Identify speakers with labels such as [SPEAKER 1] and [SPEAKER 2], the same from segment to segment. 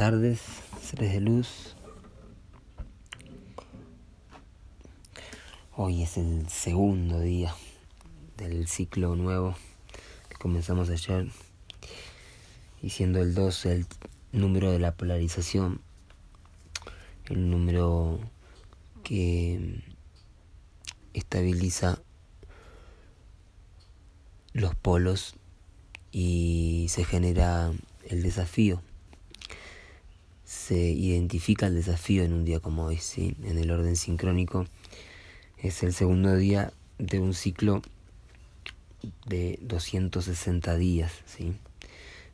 [SPEAKER 1] tardes, seres de luz. Hoy es el segundo día del ciclo nuevo que comenzamos ayer y siendo el 2 el número de la polarización, el número que estabiliza los polos y se genera el desafío. Se identifica el desafío en un día como hoy, ¿sí? en el orden sincrónico. Es el segundo día de un ciclo de 260 días, ¿sí?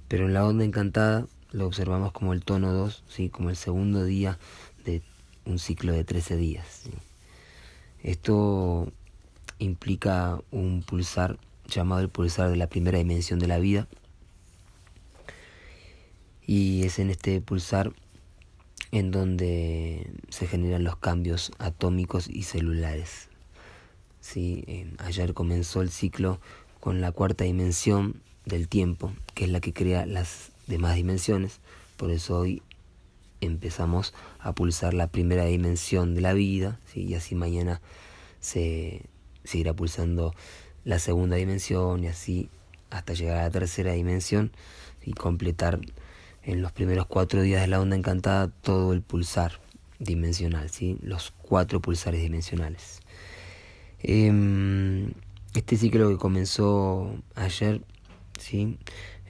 [SPEAKER 1] Pero en la onda encantada lo observamos como el tono 2, ¿sí? como el segundo día de un ciclo de 13 días. Esto implica un pulsar llamado el pulsar de la primera dimensión de la vida, y es en este pulsar en donde se generan los cambios atómicos y celulares. ¿Sí? Eh, ayer comenzó el ciclo con la cuarta dimensión del tiempo, que es la que crea las demás dimensiones, por eso hoy empezamos a pulsar la primera dimensión de la vida, y así mañana se seguirá pulsando la segunda dimensión y así hasta llegar a la tercera dimensión y completar en los primeros cuatro días de la onda encantada todo el pulsar dimensional, ¿sí? los cuatro pulsares dimensionales. Em, este ciclo que comenzó ayer, ¿sí?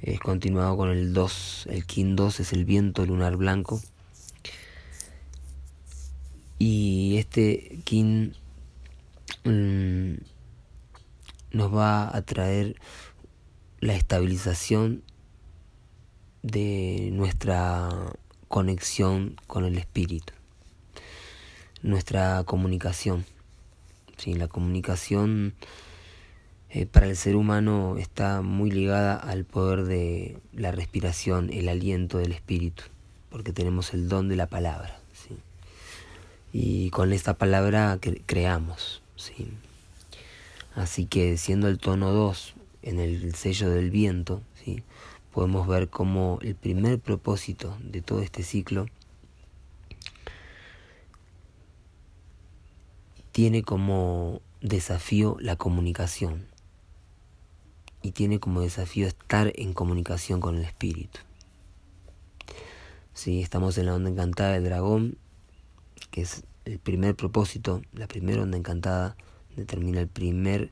[SPEAKER 1] es continuado con el 2, el Kin 2 es el viento lunar blanco. Y este Kin mm, nos va a traer la estabilización de nuestra conexión con el espíritu, nuestra comunicación. Sí, la comunicación eh, para el ser humano está muy ligada al poder de la respiración, el aliento del espíritu, porque tenemos el don de la palabra. ¿sí? Y con esta palabra creamos. ¿sí? Así que siendo el tono 2 en el sello del viento, ¿sí? Podemos ver como el primer propósito de todo este ciclo tiene como desafío la comunicación y tiene como desafío estar en comunicación con el espíritu. Sí, estamos en la onda encantada del dragón, que es el primer propósito, la primera onda encantada, determina el primer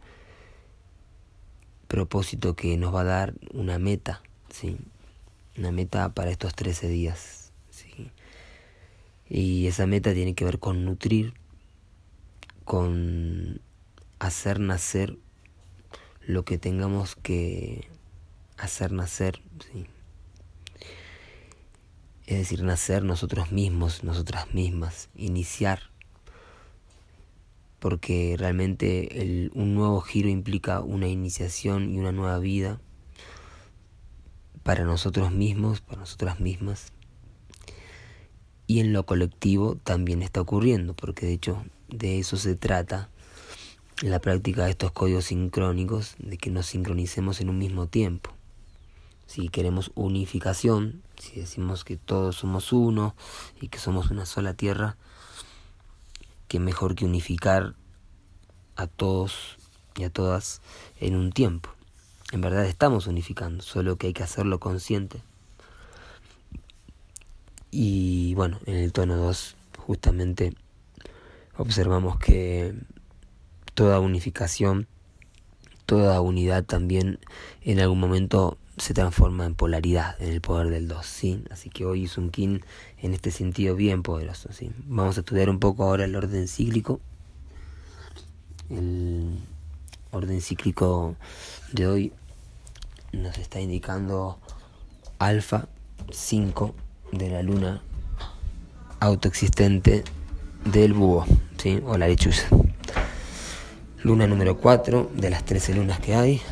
[SPEAKER 1] propósito que nos va a dar una meta ¿sí? Una meta para estos 13 días, ¿sí? Y esa meta tiene que ver con nutrir, con hacer nacer lo que tengamos que hacer nacer, ¿sí? Es decir, nacer nosotros mismos, nosotras mismas, iniciar porque realmente el, un nuevo giro implica una iniciación y una nueva vida para nosotros mismos, para nosotras mismas. Y en lo colectivo también está ocurriendo, porque de hecho de eso se trata la práctica de estos códigos sincrónicos, de que nos sincronicemos en un mismo tiempo. Si queremos unificación, si decimos que todos somos uno y que somos una sola tierra, que mejor que unificar a todos y a todas en un tiempo. En verdad estamos unificando, solo que hay que hacerlo consciente. Y bueno, en el tono 2 justamente observamos que toda unificación, toda unidad también en algún momento se transforma en polaridad, en el poder del 2, ¿sí? Así que hoy es un kin en este sentido bien poderoso, ¿sí? Vamos a estudiar un poco ahora el orden cíclico. El orden cíclico de hoy nos está indicando alfa 5 de la luna autoexistente del búho, ¿sí? o la lechuza. Luna número 4 de las 13 lunas que hay.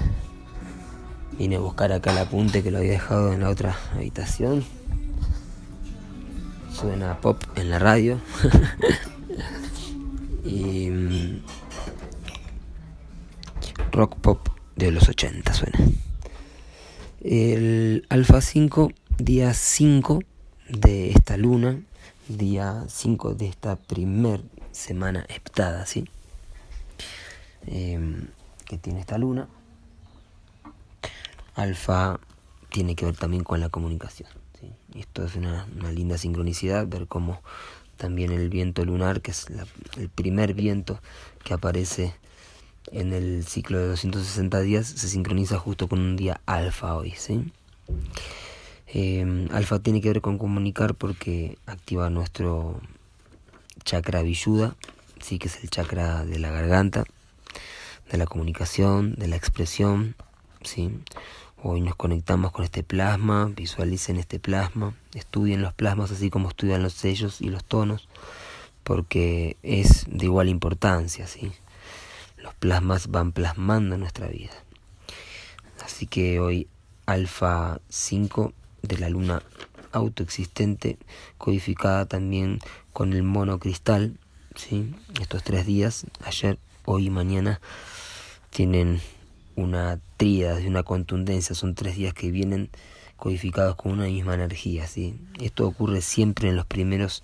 [SPEAKER 1] Vine a buscar acá el apunte que lo había dejado en la otra habitación. Suena pop en la radio. y mm, rock pop de los 80 suena. El alfa 5 día 5 de esta luna, día 5 de esta primer semana heptada, ¿sí? Em, que tiene esta luna. Alfa tiene que ver también con la comunicación. Esto es una, linda sincronicidad, ver cómo también el viento lunar, que es el primer viento que aparece en el ciclo de 260 días, se sincroniza justo con un día alfa hoy. ¿sí? Eh, alfa tiene que ver con comunicar porque activa nuestro chakra villuda, sí que es el chakra de la garganta, de la comunicación, de la expresión, sí. Hoy nos conectamos con este plasma, visualicen este plasma, estudien los plasmas así como estudian los sellos y los tonos, porque es de igual importancia, ¿sí? Los plasmas van plasmando nuestra vida. Así que hoy alfa 5 de la luna autoexistente, codificada también con el monocristal, ¿sí? Estos tres días, ayer, hoy y mañana, tienen una tríada de una contundencia, son tres días que vienen codificados con una misma energía, ¿sí? Esto ocurre siempre en los primeros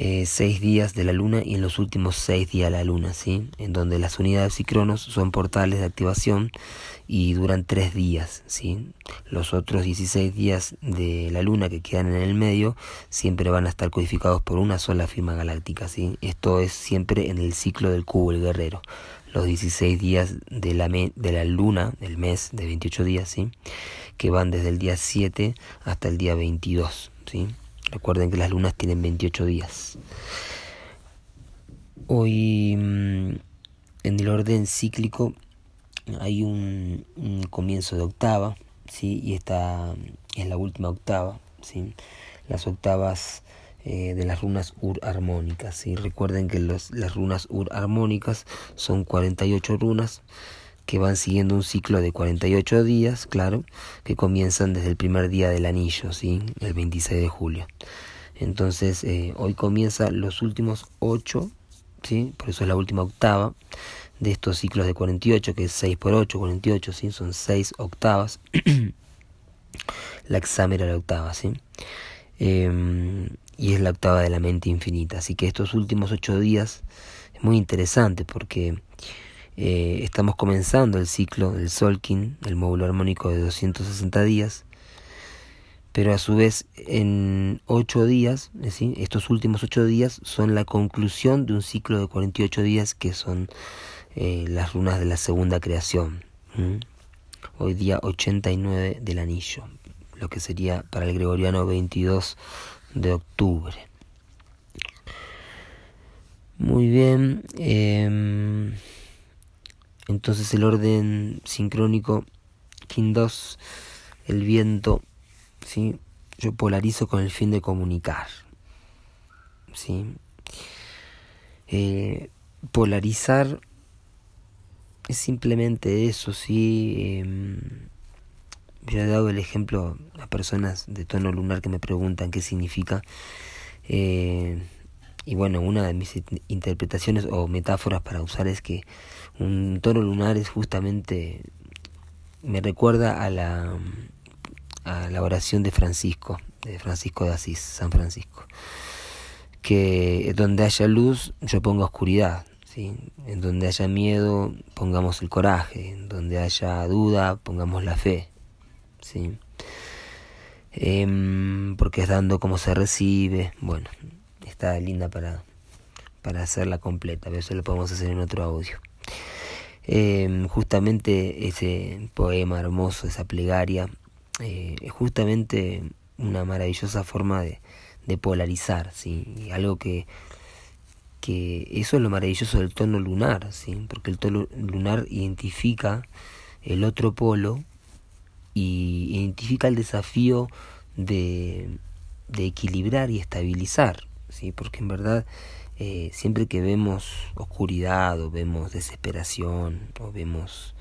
[SPEAKER 1] eh, seis días de la luna y en los últimos seis días de la luna, ¿sí? En donde las unidades y cronos son portales de activación y duran tres días, ¿sí? Los otros 16 días de la luna que quedan en el medio siempre van a estar codificados por una sola firma galáctica, ¿sí? Esto es siempre en el ciclo del cubo, el guerrero. Los 16 días de la, de la luna, del mes de 28 días, ¿sí? Que van desde el día 7 hasta el día 22, ¿sí? Recuerden que las lunas tienen 28 días. Hoy, mm, en el orden cíclico, hay un, comienzo de octava, ¿sí? y esta es la última octava, ¿sí? las octavas eh, de las runas ur armónicas. ¿sí? Recuerden que los, las runas ur armónicas son 48 runas que van siguiendo un ciclo de 48 días, claro, que comienzan desde el primer día del anillo, ¿sí? el 26 de julio. Entonces, eh, hoy comienza los últimos 8, ¿sí? por eso es la última octava, de estos ciclos de 48, que es 6 por 8, 48, ¿sí? son 6 octavas. la exámera la octava, ¿sí? Em, y es la octava de la mente infinita. Así que estos últimos 8 días es muy interesante porque eh, estamos comenzando el ciclo del Solkin, el módulo armónico de 260 días, pero a su vez en 8 días, estos últimos 8 días son la conclusión de un ciclo de 48 días que son eh, las runas de la segunda creación. Hoy día 89 del anillo, lo que sería para el gregoriano 22 de octubre. Muy bien. Em, entonces el orden sincrónico, King 2, el viento, ¿sí? yo polarizo con el fin de comunicar. ¿sí? Eh, polarizar es simplemente eso, sí. Eh, yo he dado el ejemplo a personas de tono lunar que me preguntan qué significa. Eh, y bueno, una de mis interpretaciones o metáforas para usar es que un tono lunar es justamente, me recuerda a la, a la oración de Francisco, de Francisco de Asís, San Francisco, que donde haya luz yo pongo oscuridad, en donde haya miedo, pongamos el coraje. En donde haya duda, pongamos la fe. ¿sí? Em, porque es dando como se recibe. Bueno, está linda para, para hacerla completa, pero eso lo podemos hacer en otro audio. Em, justamente ese poema hermoso, esa plegaria, eh, es justamente una maravillosa forma de, polarizar, ¿sí? algo que que eso es lo maravilloso del tono lunar, ¿sí? porque el tono lunar identifica el otro polo y identifica el desafío de, de equilibrar y estabilizar, ¿sí? porque en verdad eh, siempre que vemos oscuridad o vemos desesperación o vemos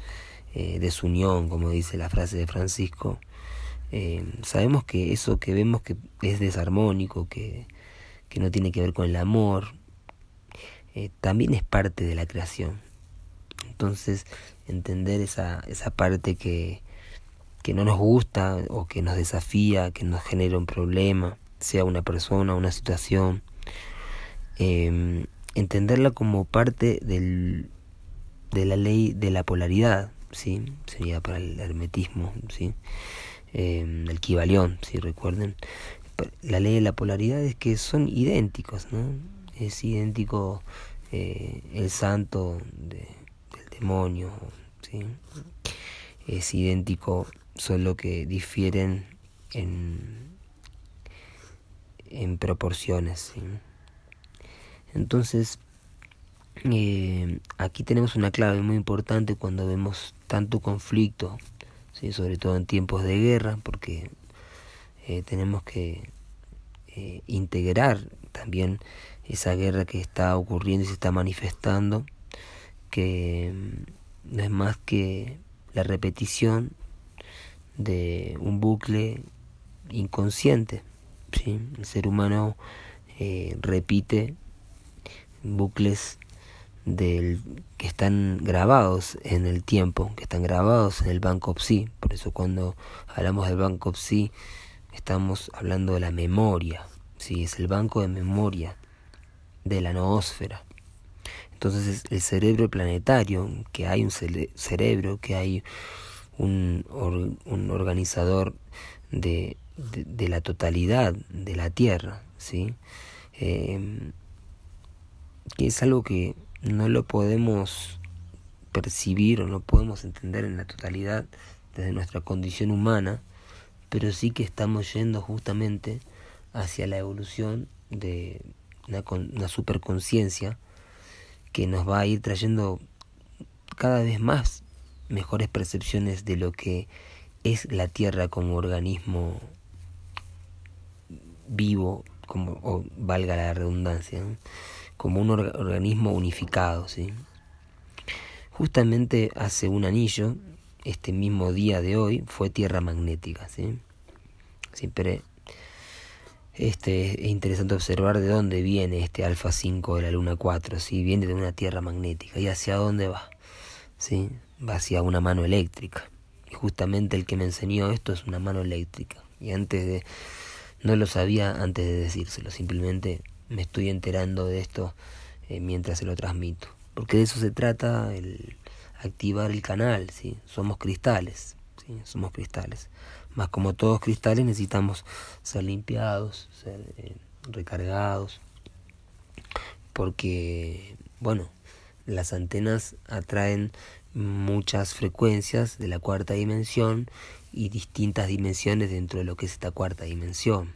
[SPEAKER 1] eh, desunión, como dice la frase de Francisco, eh, sabemos que eso que vemos que es desarmónico, que, que no tiene que ver con el amor, también es parte de la creación. Entonces, entender esa, esa parte que, que no nos gusta o que nos desafía, que nos genera un problema, sea una persona, una situación, em, entenderla como parte del, de la ley de la polaridad, ¿sí? sería para el hermetismo, ¿sí? eh, el Kibalión, si recuerden. La ley de la polaridad es que son idénticos, ¿no? Es idéntico eh, el santo del demonio, ¿sí? Es idéntico, solo que difieren en, en proporciones. Entonces, eh, aquí tenemos una clave muy importante cuando vemos tanto conflicto sobre todo en tiempos de guerra, porque eh, tenemos que eh, integrar también esa guerra que está ocurriendo y se está manifestando, que mm, no es más que la repetición de un bucle inconsciente. El ser humano eh, repite bucles que están grabados en el tiempo, que están grabados en el banco Psi. Por eso cuando hablamos del banco Psi estamos hablando de la memoria, ¿sí? es el banco de memoria de la noósfera. Entonces el cerebro planetario, que hay un cerebro, que hay un, un organizador de, de, la totalidad de la Tierra, ¿sí? Eh, que es algo que no lo podemos percibir o no podemos entender en la totalidad desde nuestra condición humana, pero sí que estamos yendo justamente hacia la evolución de una, una superconciencia que nos va a ir trayendo cada vez más mejores percepciones de lo que es la Tierra como organismo vivo, como o valga la redundancia como un organismo unificado. ¿sí? Justamente hace un anillo, este mismo día de hoy, fue tierra magnética. ¿sí? Siempre este, es interesante observar de dónde viene este alfa 5 de la luna 4. ¿sí? Viene de una tierra magnética. ¿Y hacia dónde va? ¿Sí? Va hacia una mano eléctrica. Y justamente el que me enseñó esto es una mano eléctrica. Y antes de... No lo sabía antes de decírselo, simplemente me estoy enterando de esto eh, mientras se lo transmito. Porque de eso se trata el activar el canal, ¿sí? Somos cristales, ¿sí? Somos cristales. Más como todos cristales necesitamos ser limpiados, ser eh, recargados. Porque, bueno, las antenas atraen muchas frecuencias de la cuarta dimensión y distintas dimensiones dentro de lo que es esta cuarta dimensión.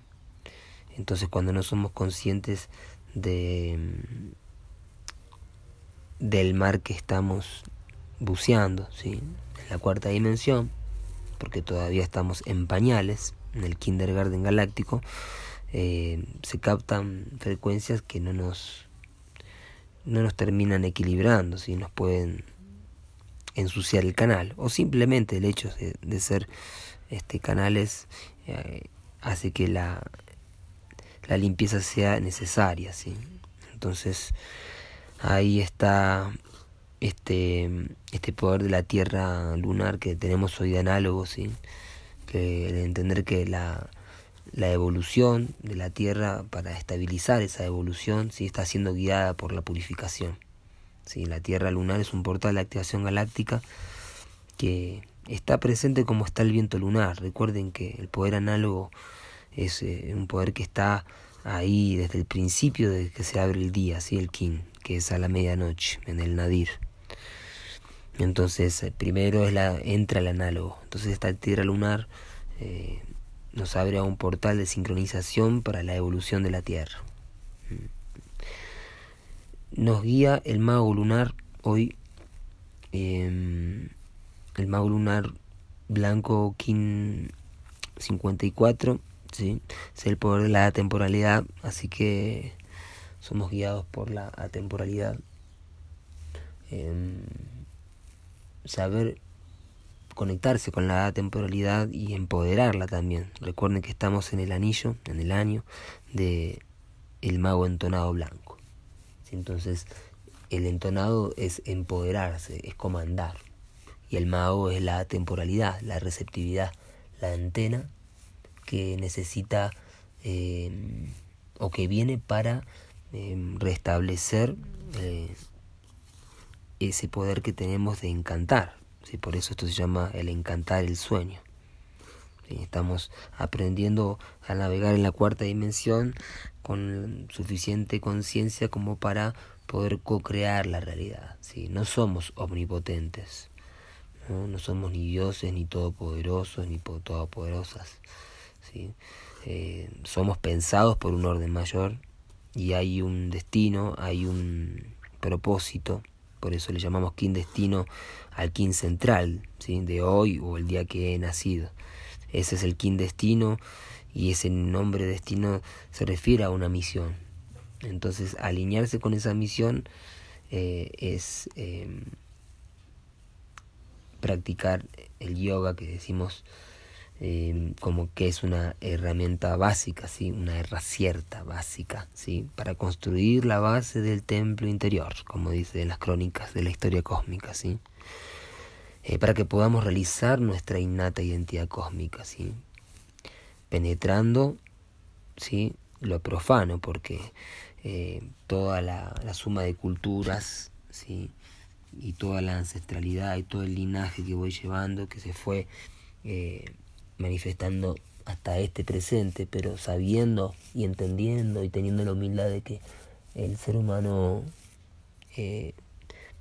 [SPEAKER 1] Entonces cuando no somos conscientes de del mar que estamos buceando, ¿sí? en la cuarta dimensión, porque todavía estamos en pañales, en el kindergarten galáctico, eh, se captan frecuencias que no nos, no nos terminan equilibrando, ¿sí? nos pueden ensuciar el canal, o simplemente el hecho de, ser este, canales eh, hace que la, la limpieza sea necesaria, ¿sí? Entonces, ahí está este, este poder de la Tierra lunar que tenemos hoy de análogo, ¿sí? Que el entender que la, la evolución de la Tierra, para estabilizar esa evolución, ¿sí? está siendo guiada por la purificación. ¿Sí? La Tierra lunar es un portal de activación galáctica que está presente como está el viento lunar. Recuerden que el poder análogo es eh, un poder que está ahí desde el principio de que se abre el día, ¿sí? el Kin, que es a la medianoche, en el Nadir. Entonces, eh, primero es la, entra el análogo. Entonces, esta tierra lunar eh, nos abre a un portal de sincronización para la evolución de la Tierra. Nos guía el mago lunar hoy, em, el mago lunar blanco Kin 54 ¿sí? Es el poder de la atemporalidad, así que somos guiados por la atemporalidad. Em, saber conectarse con la atemporalidad y empoderarla también. Recuerden que estamos en el anillo, en el año de el mago entonado blanco. Entonces, el entonado es empoderarse, es comandar. Y el mago es la temporalidad, la receptividad la antena que necesita eh, o que viene para eh, restablecer eh, ese poder que tenemos de encantar. Por eso esto se llama el encantar el sueño. Estamos aprendiendo a navegar en la cuarta dimensión con suficiente conciencia como para poder co-crear la realidad. ¿sí? No somos omnipotentes, ¿no? no somos ni dioses, ni todopoderosos, ni todopoderosas. ¿sí? Eh, somos pensados por un orden mayor y hay un destino, hay un propósito, por eso le llamamos kin destino al kin central, ¿sí? de hoy o el día que he nacido. Ese es el kin destino y ese nombre destino se refiere a una misión. Entonces, alinearse con esa misión eh, es eh, practicar el yoga que decimos eh, como que es una herramienta básica, ¿sí? una herracierta básica, ¿sí? para construir la base del templo interior, como dice en las crónicas de la historia cósmica, ¿sí? Para que podamos realizar nuestra innata identidad cósmica, ¿sí? penetrando ¿sí? lo profano, porque eh, toda la, suma de culturas, ¿sí? y toda la ancestralidad y todo el linaje que voy llevando, que se fue eh, manifestando hasta este presente, pero sabiendo y entendiendo y teniendo la humildad de que el ser humano eh,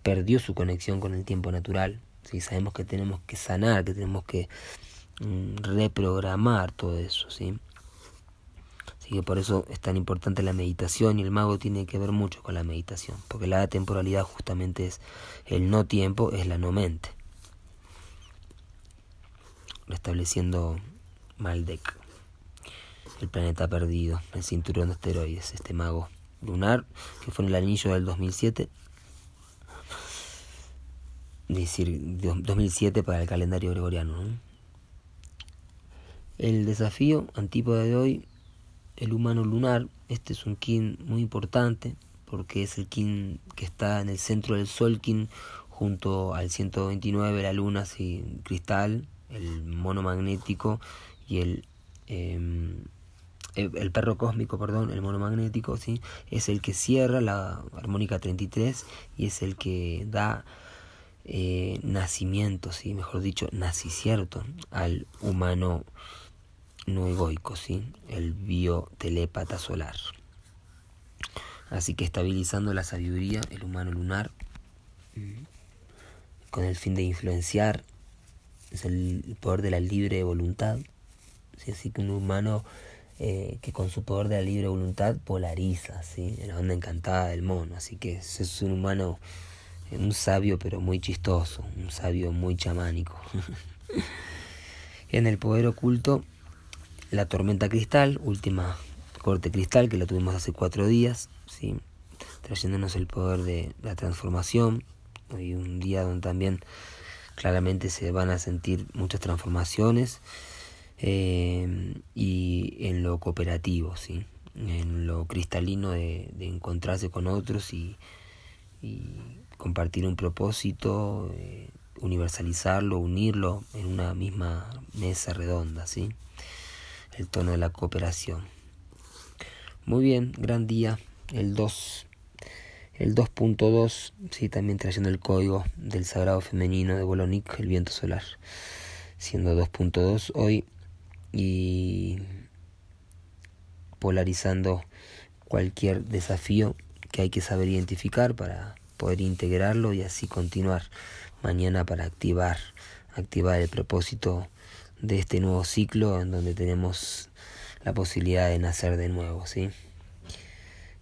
[SPEAKER 1] perdió su conexión con el tiempo natural. ¿Sí? Sabemos que tenemos que sanar, que tenemos que mm, reprogramar todo eso. ¿sí? y por eso es tan importante la meditación y el mago tiene que ver mucho con la meditación, porque la temporalidad justamente es el no tiempo, es la no mente. Restableciendo Maldek, el planeta perdido, el cinturón de asteroides, este mago lunar que fue en el anillo del 2007. Decir, 2007 para el calendario gregoriano. El desafío antípoda de hoy el humano lunar, este es un kin muy importante porque es el kin que está en el centro del sol kin junto al 129, la luna sin cristal, el mono magnético y el, em, el, perro cósmico, perdón, el mono magnético, ¿sí? es el que cierra la armónica 33 y es el que da eh, nacimiento, ¿sí? mejor dicho, nacicierto al humano no egoico, ¿sí? el biotelépata solar. Así que estabilizando la sabiduría, el humano lunar, con el fin de influenciar, es el poder de la libre voluntad. ¿sí? Así que un humano eh, que con su poder de la libre voluntad polariza, ¿sí? la onda encantada del mono. Así que es un humano, un sabio pero muy chistoso, un sabio muy chamánico. en el poder oculto la tormenta cristal, última corte cristal que la tuvimos hace cuatro días, ¿sí? trayéndonos el poder de la transformación. Hoy un día donde también claramente se van a sentir muchas transformaciones eh, y en lo cooperativo, ¿sí? en lo cristalino de, encontrarse con otros y, compartir un propósito, eh, universalizarlo, unirlo en una misma mesa redonda. ¿sí? el tono de la cooperación. Muy bien, gran día, el 2. El 2.2, sí, también trayendo el código del sagrado femenino de Bolonic, el viento solar, siendo 2.2 hoy y polarizando cualquier desafío que hay que saber identificar para poder integrarlo y así continuar mañana para activar, activar el propósito de este nuevo ciclo en donde tenemos la posibilidad de nacer de nuevo, ¿sí?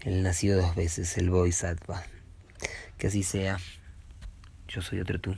[SPEAKER 1] El nacido dos veces, el Bodhisattva. Que así sea. Yo soy otro tú.